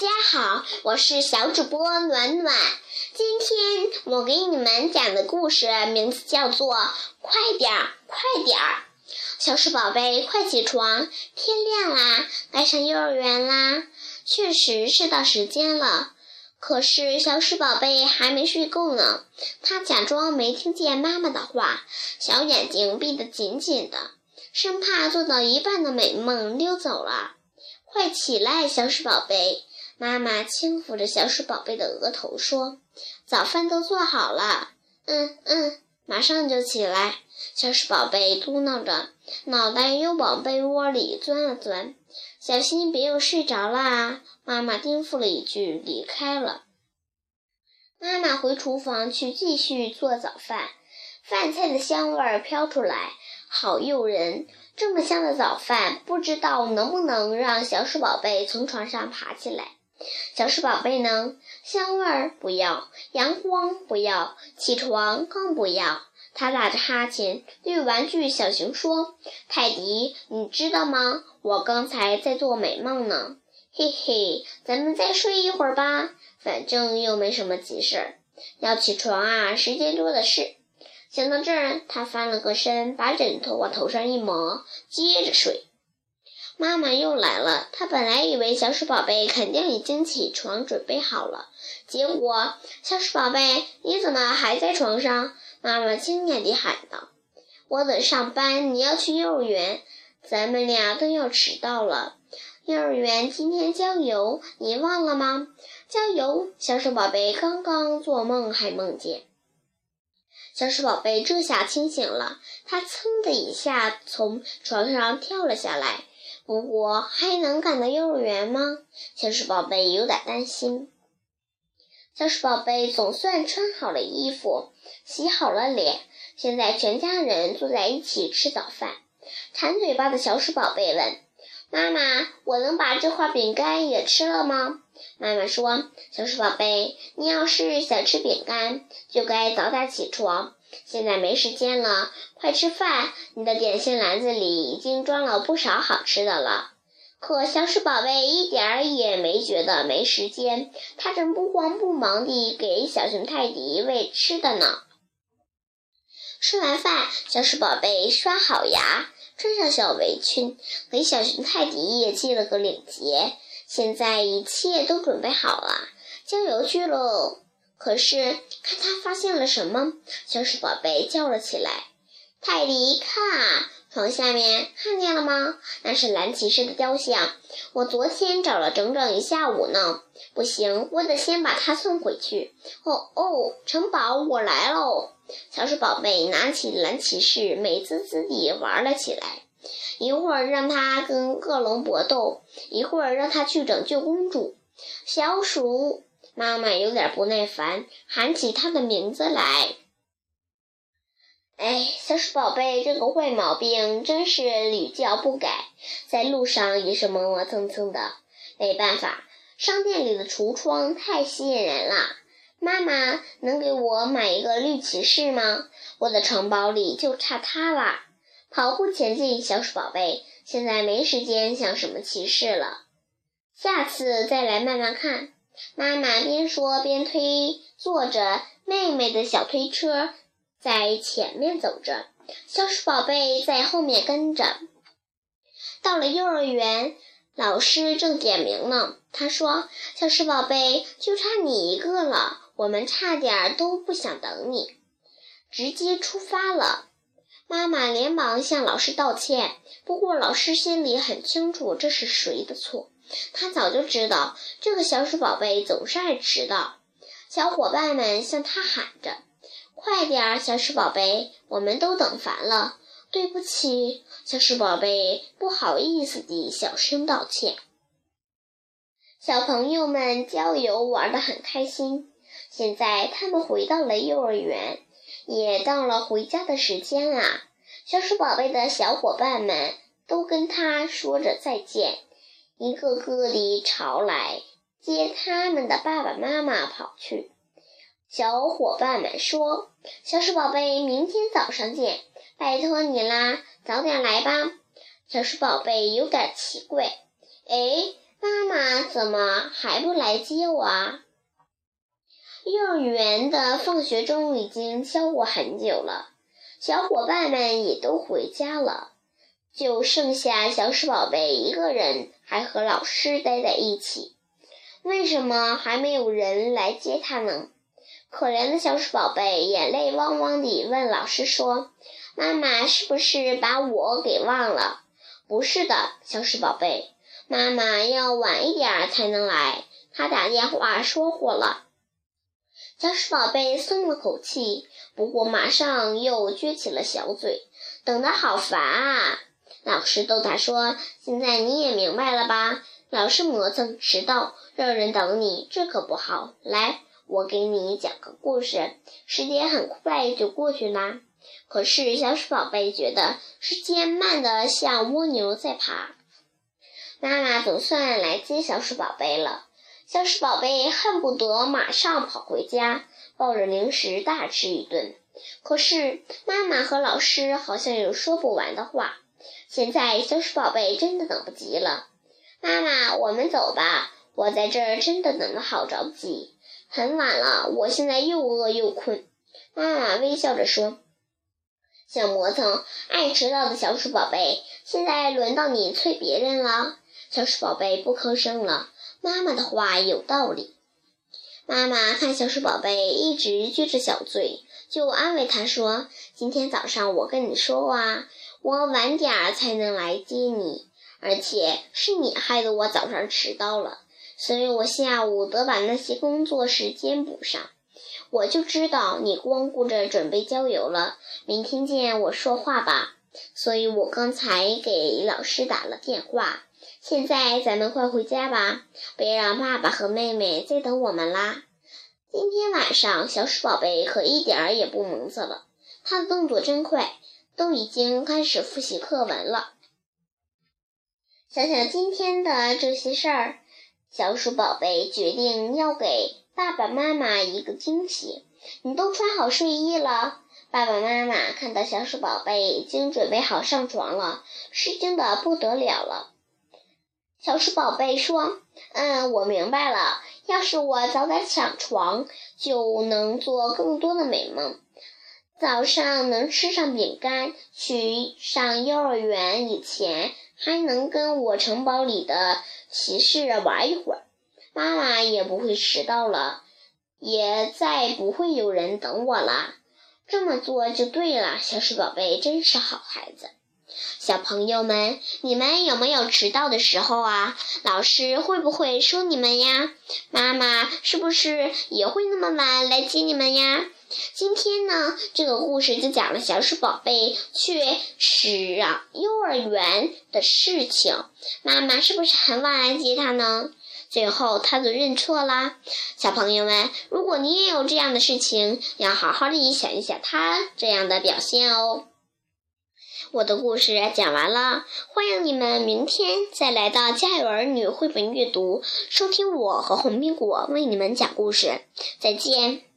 大家好，我是小主播暖暖。今天我给你们讲的故事名字叫做《快点儿，快点儿》。小鼠宝贝，快起床，天亮啦，该上幼儿园啦。确实是到时间了，可是小鼠宝贝还没睡够呢。他假装没听见妈妈的话，小眼睛闭得紧紧的，生怕做到一半的美梦溜走了。快起来，小鼠宝贝！妈妈轻抚着小鼠宝贝的额头说：“早饭都做好了。”“嗯嗯，马上就起来。”小鼠宝贝嘟囔着，脑袋又往被窝里钻了钻。“小心别又睡着啦！”妈妈叮嘱了一句，离开了。妈妈回厨房去继续做早饭，饭菜的香味儿飘出来，好诱人。这么香的早饭，不知道能不能让小鼠宝贝从床上爬起来？小鼠宝贝呢？香味儿不要，阳光不要，起床更不要。他打着哈欠，对玩具小熊说：“泰迪，你知道吗？我刚才在做美梦呢。嘿嘿，咱们再睡一会儿吧，反正又没什么急事儿。要起床啊，时间多的是。”想到这儿，他翻了个身，把枕头往头上一抹，接着睡。妈妈又来了。她本来以为小鼠宝贝肯定已经起床准备好了，结果小鼠宝贝，你怎么还在床上？妈妈惊讶地喊道：“我得上班，你要去幼儿园，咱们俩都要迟到了。幼儿园今天郊游，你忘了吗？郊游，小鼠宝贝刚刚做梦还梦见。”小鼠宝贝这下清醒了，他噌的一下从床上跳了下来。不过，还能赶到幼儿园吗？小鼠宝贝有点担心。小鼠宝贝总算穿好了衣服，洗好了脸，现在全家人坐在一起吃早饭。馋嘴巴的小鼠宝贝问。妈妈，我能把这块饼干也吃了吗？妈妈说：“小鼠宝贝，你要是想吃饼干，就该早点起床。现在没时间了，快吃饭！你的点心篮子里已经装了不少好吃的了。”可小鼠宝贝一点儿也没觉得没时间，他正不慌不忙地给小熊泰迪喂吃的呢。吃完饭，小鼠宝贝刷好牙。穿上小围裙，给小熊泰迪也系了个领结。现在一切都准备好了，郊游去喽！可是，看他发现了什么？小鼠宝贝叫了起来：“泰迪，看啊，床下面看见了吗？那是蓝骑士的雕像。我昨天找了整整一下午呢。不行，我得先把它送回去。哦哦，城堡，我来喽！”小鼠宝贝拿起蓝骑士，美滋滋地玩了起来。一会儿让他跟恶龙搏斗，一会儿让他去拯救公主。小鼠妈妈有点不耐烦，喊起他的名字来。哎，小鼠宝贝这个坏毛病真是屡教不改，在路上也是磨磨蹭蹭的。没办法，商店里的橱窗太吸引人了。妈妈能给我买一个绿骑士吗？我的城堡里就差它啦！跑步前进，小鼠宝贝，现在没时间想什么骑士了，下次再来慢慢看。妈妈边说边推坐着妹妹的小推车，在前面走着，小鼠宝贝在后面跟着。到了幼儿园，老师正点名呢。他说：“小鼠宝贝，就差你一个了。”我们差点都不想等你，直接出发了。妈妈连忙向老师道歉，不过老师心里很清楚这是谁的错。他早就知道这个小鼠宝贝总是爱迟到。小伙伴们向他喊着：“快点儿，小鼠宝贝，我们都等烦了。”对不起，小鼠宝贝不好意思地小声道歉。小朋友们郊游玩得很开心。现在他们回到了幼儿园，也到了回家的时间啦。小鼠宝贝的小伙伴们都跟他说着再见，一个个地朝来接他们的爸爸妈妈跑去。小伙伴们说：“小鼠宝贝，明天早上见，拜托你啦，早点来吧。”小鼠宝贝有点奇怪，哎，妈妈怎么还不来接我啊？幼儿园的放学钟已经敲过很久了，小伙伴们也都回家了，就剩下小鼠宝贝一个人还和老师待在一起。为什么还没有人来接他呢？可怜的小鼠宝贝眼泪汪汪地问老师说：“妈妈是不是把我给忘了？”“不是的，小鼠宝贝。”妈妈要晚一点才能来，她打电话说过了。小鼠宝贝松了口气，不过马上又撅起了小嘴，等得好烦啊！老师逗他说：“现在你也明白了吧？老是磨蹭迟到，让人等你，这可不好。来，我给你讲个故事。”时间很快就过去啦，可是小鼠宝贝觉得时间慢得像蜗牛在爬。妈妈总算来接小鼠宝贝了，小鼠宝贝恨不得马上跑回家，抱着零食大吃一顿。可是妈妈和老师好像有说不完的话。现在小鼠宝贝真的等不及了，妈妈，我们走吧，我在这儿真的等得好着急。很晚了，我现在又饿又困。妈妈微笑着说：“小磨蹭，爱迟到的小鼠宝贝，现在轮到你催别人了。”小鼠宝贝不吭声了。妈妈的话有道理。妈妈看小鼠宝贝一直撅着小嘴，就安慰他说：“今天早上我跟你说啊，我晚点儿才能来接你，而且是你害得我早上迟到了，所以我下午得把那些工作时间补上。我就知道你光顾着准备郊游了，没听见我说话吧？所以我刚才给老师打了电话。”现在咱们快回家吧，别让爸爸和妹妹再等我们啦。今天晚上，小鼠宝贝可一点儿也不蒙塞了，他的动作真快，都已经开始复习课文了。想想今天的这些事儿，小鼠宝贝决定要给爸爸妈妈一个惊喜。你都穿好睡衣了？爸爸妈妈看到小鼠宝贝已经准备好上床了，吃惊的不得了了。小鼠宝贝说：“嗯，我明白了。要是我早点起床，就能做更多的美梦。早上能吃上饼干，去上幼儿园以前，还能跟我城堡里的骑士玩一会儿。妈妈也不会迟到了，也再不会有人等我了。这么做就对了。小鼠宝贝真是好孩子。”小朋友们，你们有没有迟到的时候啊？老师会不会说你们呀？妈妈是不是也会那么晚来接你们呀？今天呢，这个故事就讲了小鼠宝贝去上幼儿园的事情。妈妈是不是很晚来接他呢？最后他就认错啦。小朋友们，如果你也有这样的事情，要好好的想一想他这样的表现哦。我的故事讲完了，欢迎你们明天再来到《家有儿女》绘本阅读，收听我和红苹果为你们讲故事。再见。